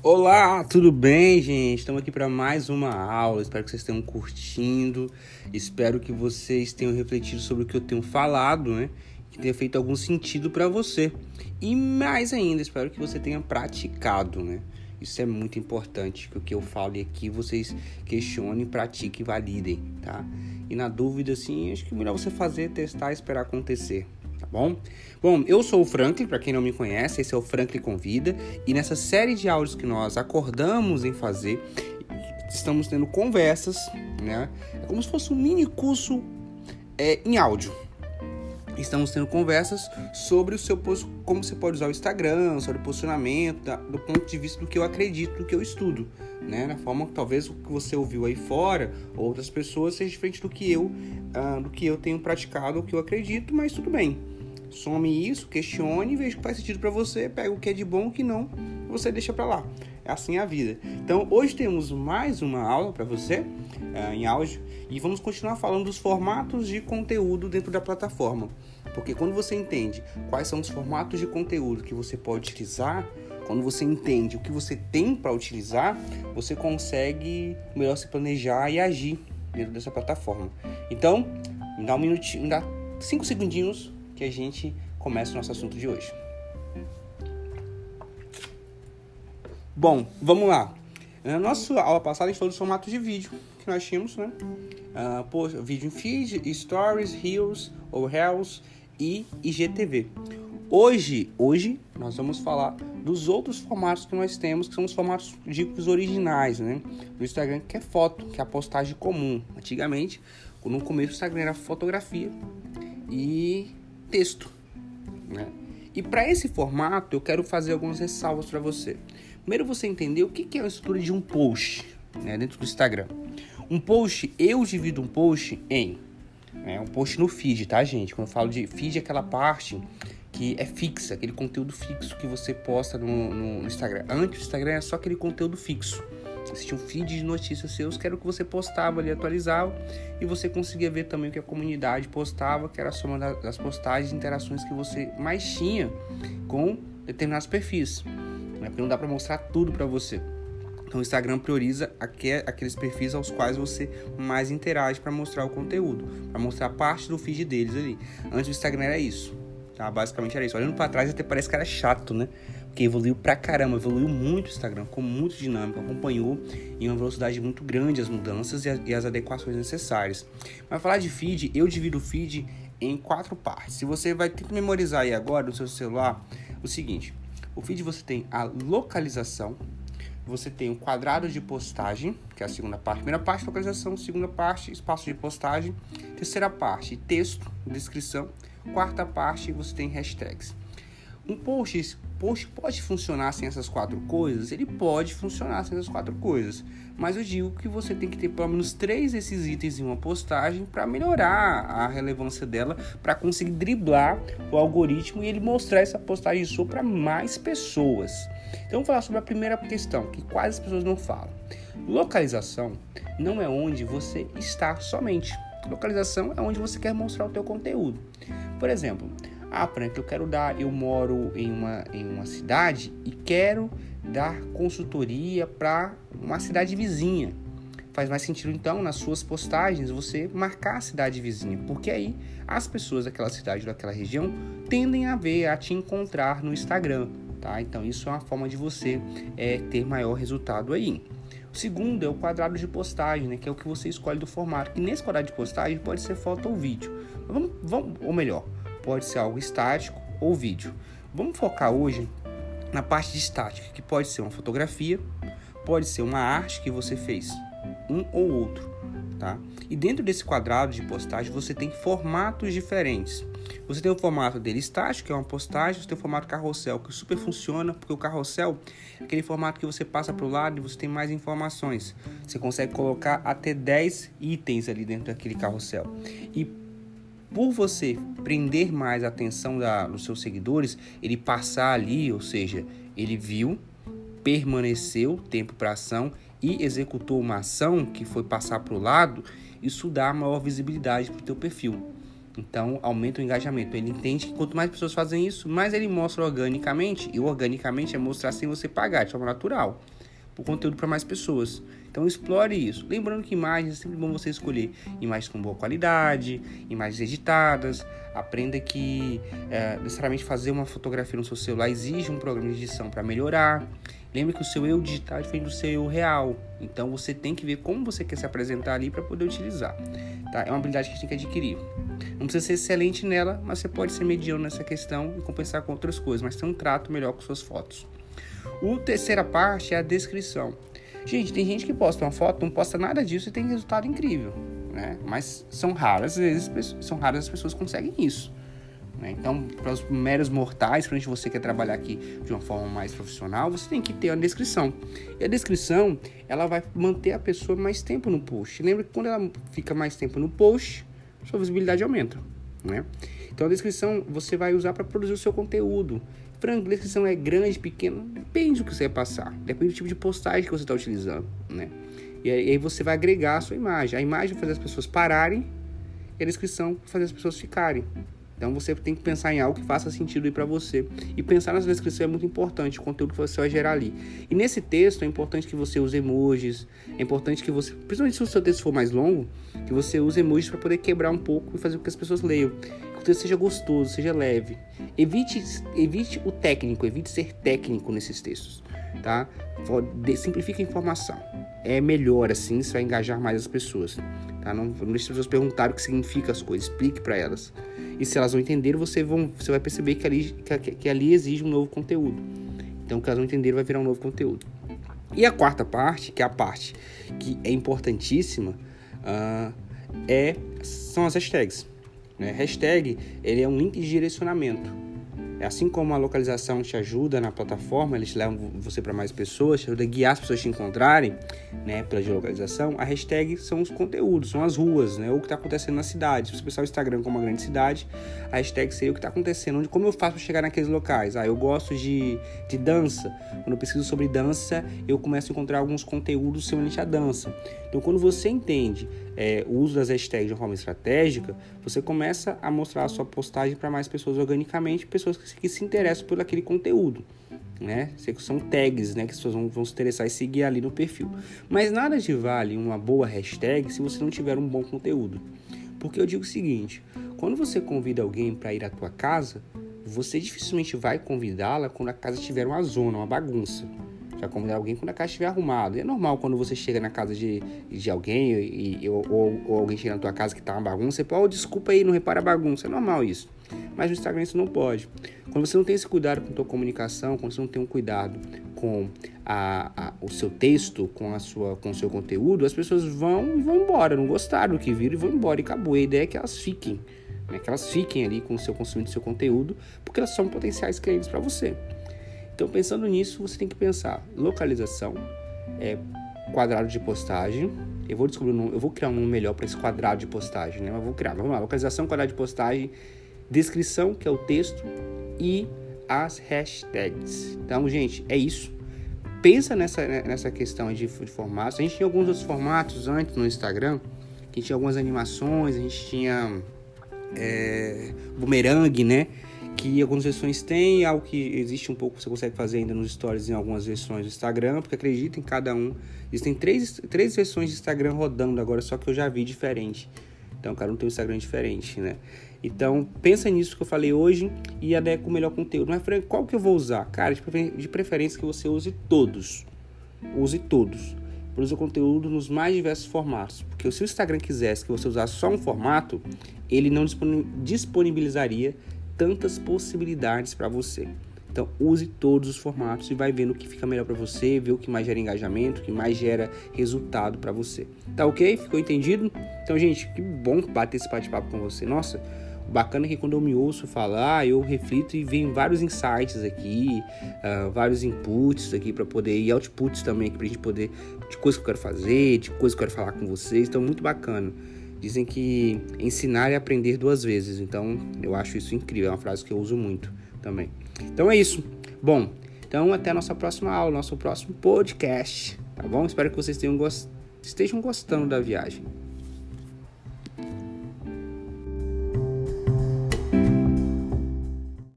Olá, tudo bem, gente? Estamos aqui para mais uma aula. Espero que vocês tenham curtindo. Espero que vocês tenham refletido sobre o que eu tenho falado, né? Que tenha feito algum sentido para você. E mais ainda, espero que você tenha praticado, né? Isso é muito importante, que o que eu falo aqui vocês questionem, pratiquem e validem, tá? E na dúvida, assim, acho que é melhor você fazer, testar esperar acontecer tá bom? Bom, eu sou o Franklin, para quem não me conhece, esse é o Franklin Convida, e nessa série de áudios que nós acordamos em fazer, estamos tendo conversas, né? É como se fosse um mini curso é, em áudio. Estamos tendo conversas sobre o seu como você pode usar o Instagram, sobre o posicionamento, da, do ponto de vista do que eu acredito, do que eu estudo, né? Na forma que talvez o que você ouviu aí fora, ou outras pessoas, seja diferente do que eu, uh, do que eu tenho praticado, o que eu acredito, mas tudo bem. Some isso, questione, veja o que faz sentido para você, pega o que é de bom, o que não, você deixa para lá. É assim a vida. Então, hoje temos mais uma aula para você uh, em áudio e vamos continuar falando dos formatos de conteúdo dentro da plataforma. Porque quando você entende quais são os formatos de conteúdo que você pode utilizar, quando você entende o que você tem para utilizar, você consegue melhor se planejar e agir dentro dessa plataforma. Então, me dá um minutinho, me dá cinco segundinhos que a gente começa o nosso assunto de hoje. Bom, vamos lá. Na nossa aula passada a gente falou dos formatos de vídeo que nós tínhamos, né? Uh, vídeo em feed, stories, reels ou reels e IGTV. Hoje, hoje nós vamos falar dos outros formatos que nós temos, que são os formatos dicos originais, né? Do Instagram, que é foto, que é a postagem comum. Antigamente, no começo o Instagram era fotografia e texto, né? E para esse formato, eu quero fazer algumas ressalvas para você. Primeiro, você entender o que é a estrutura de um post né, dentro do Instagram. Um post, eu divido um post em é um post no feed, tá, gente? Quando eu falo de feed, é aquela parte que é fixa, aquele conteúdo fixo que você posta no, no, Instagram. Antes o Instagram é só aquele conteúdo fixo. Existia um feed de notícias seus que era o que você postava ali, atualizava, e você conseguia ver também o que a comunidade postava, que era a soma das postagens e interações que você mais tinha com determinados perfis. Né? Porque não dá para mostrar tudo para você. Então o Instagram prioriza aqueles perfis aos quais você mais interage para mostrar o conteúdo, para mostrar parte do feed deles ali. Antes o Instagram era isso, tá? Basicamente era isso. Olhando para trás até parece que era chato, né? Porque evoluiu pra caramba, evoluiu muito o Instagram, ficou muito dinâmico, acompanhou em uma velocidade muito grande as mudanças e, as adequações necessárias. Mas falar de feed, eu divido o feed em quatro partes. Se você vai ter que memorizar aí agora no seu celular, o seguinte: o feed você tem a localização, você tem o quadrado de postagem, que é a segunda parte. Primeira parte, localização. Segunda parte, espaço de postagem. Terceira parte, texto, descrição. Quarta parte, você tem hashtags. Um post, post pode funcionar sem essas quatro coisas? Ele pode funcionar sem essas quatro coisas. Mas eu digo que você tem que ter pelo menos três desses itens em uma postagem para melhorar a relevância dela, para conseguir driblar o algoritmo e ele mostrar essa postagem sua para mais pessoas. Então, vamos falar sobre a primeira questão, que quase as pessoas não falam. Localização não é onde você está somente. Localização é onde você quer mostrar o teu conteúdo. Por exemplo, ah, Frank, eu quero dar, eu moro em uma, em uma cidade e quero dar consultoria para uma cidade vizinha. Faz mais sentido então nas suas postagens você marcar a cidade vizinha, porque aí as pessoas daquela cidade, daquela região, tendem a ver, a te encontrar no Instagram tá? Então isso é uma forma de você é, ter maior resultado aí. O segundo é o quadrado de postagem, né? Que é o que você escolhe do formato. E nesse quadrado de postagem pode ser foto ou vídeo. Vamos, vamos, ou melhor, pode ser algo estático ou vídeo. Vamos focar hoje na parte de estática, que pode ser uma fotografia, pode ser uma arte que você fez, um ou outro, tá? E dentro desse quadrado de postagem você tem formatos diferentes. Você tem o formato dele estático, que é uma postagem, você tem o formato carrossel, que super funciona, porque o carrossel é aquele formato que você passa para o lado e você tem mais informações. Você consegue colocar até 10 itens ali dentro daquele carrossel. E por você prender mais a atenção da, dos seus seguidores, ele passar ali, ou seja, ele viu, permaneceu tempo para ação e executou uma ação que foi passar para o lado, isso dá maior visibilidade para o teu perfil. Então, aumenta o engajamento. Ele entende que quanto mais pessoas fazem isso, mais ele mostra organicamente. E organicamente é mostrar sem você pagar, de forma natural. O conteúdo para mais pessoas. Então explore isso. Lembrando que imagens é sempre bom você escolher imagens com boa qualidade, imagens editadas. Aprenda que é, necessariamente fazer uma fotografia no seu celular exige um programa de edição para melhorar. Lembre que o seu eu digital é diferente do seu eu real. Então você tem que ver como você quer se apresentar ali para poder utilizar. Tá? É uma habilidade que a gente tem que adquirir. Não precisa ser excelente nela, mas você pode ser mediano nessa questão e compensar com outras coisas, mas ter um trato melhor com suas fotos. A terceira parte é a descrição. Gente, tem gente que posta uma foto, não posta nada disso e tem resultado incrível, né? Mas são raras, às vezes, são raras as pessoas que conseguem isso. Né? Então, para os meros mortais, para você quer trabalhar aqui de uma forma mais profissional, você tem que ter a descrição. E a descrição, ela vai manter a pessoa mais tempo no post. Lembra que quando ela fica mais tempo no post, sua visibilidade aumenta, né? Então, a descrição você vai usar para produzir o seu conteúdo. Franco, a descrição é grande, pequena, depende do que você vai passar. Depende do tipo de postagem que você está utilizando, né? E aí você vai agregar a sua imagem. A imagem vai fazer as pessoas pararem e a descrição vai fazer as pessoas ficarem. Então você tem que pensar em algo que faça sentido aí para você. E pensar nessa descrição é muito importante, o conteúdo que você vai gerar ali. E nesse texto é importante que você use emojis, é importante que você, principalmente se o seu texto for mais longo, que você use emojis para poder quebrar um pouco e fazer com que as pessoas leiam. Que o texto seja gostoso, seja leve. Evite, evite o técnico, evite ser técnico nesses textos, tá? Simplifique a informação. É melhor assim, você vai engajar mais as pessoas, tá? Não, não deixe as pessoas perguntarem o que significa as coisas, explique para elas. E se elas não entenderem, você, vão, você vai perceber que ali, que, que ali exige um novo conteúdo. Então, caso não entenderem, vai virar um novo conteúdo. E a quarta parte, que é a parte que é importantíssima, uh, é, são as hashtags. Né? Hashtag ele é um link de direcionamento. É assim como a localização te ajuda na plataforma, eles levam você para mais pessoas, te ajuda a guiar as pessoas te encontrarem, né, pela geolocalização. A hashtag são os conteúdos, são as ruas, né, o que está acontecendo na cidade. Se você pensar o Instagram como uma grande cidade, a hashtag seria o que está acontecendo, onde como eu faço para chegar naqueles locais. Ah, eu gosto de, de dança. Quando eu pesquiso sobre dança, eu começo a encontrar alguns conteúdos semelhantes à dança. Então, quando você entende é, o uso das hashtags de uma forma estratégica, você começa a mostrar a sua postagem para mais pessoas organicamente, pessoas que, que, se interessam por aquele conteúdo. Né? São tags né, que as pessoas vão, vão se interessar e seguir ali no perfil. Mas nada de vale uma boa hashtag se você não tiver um bom conteúdo. Porque eu digo o seguinte: quando você convida alguém para ir à tua casa, você dificilmente vai convidá-la quando a casa tiver uma zona, uma bagunça já convidar alguém quando a casa estiver arrumada. É normal quando você chega na casa de, de alguém e, e ou, ou, alguém chega na tua casa que tá uma bagunça, você pode, oh, desculpa aí, não repara a bagunça. É normal isso. Mas no Instagram isso não pode. Quando você não tem esse cuidado com a tua comunicação, quando você não tem um cuidado com a, a, o seu texto, com, a sua, com o seu conteúdo, as pessoas vão e vão embora, não gostaram do que viram e vão embora e acabou. A ideia é que elas fiquem, né? que elas fiquem ali com o seu consumindo o seu conteúdo, porque elas são potenciais clientes para você. Então, pensando nisso, você tem que pensar localização, é, quadrado de postagem. Eu vou descobrir um, eu vou criar um nome melhor para esse quadrado de postagem, né? Mas vou criar. Vamos lá, localização, quadrado de postagem, descrição, que é o texto e as hashtags. Então, gente, é isso. Pensa nessa, nessa questão de, de formatos. A gente tinha alguns outros formatos antes no Instagram, que tinha algumas animações, a gente tinha é, bumerangue, né? Que algumas versões têm, algo que existe um pouco, você consegue fazer ainda nos stories em algumas versões do Instagram, porque acredita em cada um. Existem três, três versões de Instagram rodando agora, só que eu já vi diferente. Então, cada um tem um Instagram diferente, né? Então, pensa nisso que eu falei hoje e adequa o melhor conteúdo. Mas, qual que eu vou usar? Cara, de preferência que você use todos. Use todos. Produza conteúdo nos mais diversos formatos. Porque se o Instagram quisesse que você usasse só um formato, ele não disponibilizaria tantas possibilidades para você. Então, use todos os formatos e vai vendo o que fica melhor para você, ver o que mais gera engajamento, o que mais gera resultado para você. Tá ok? Ficou entendido? Então, gente, que bom bater esse bate-papo com você. Nossa, bacana que quando eu me ouço falar, eu reflito e venho vários insights aqui, uh, vários inputs aqui para poder, e outputs também aqui pra gente poder, de coisas que eu quero fazer, de coisas que eu quero falar com vocês. Então, muito bacana. Dizem que ensinar é aprender duas vezes, então eu acho isso incrível, é uma frase que eu uso muito também. Então é isso. Bom, então até a nossa próxima aula, nosso próximo podcast, tá bom? Espero que vocês tenham gost... estejam gostando da viagem.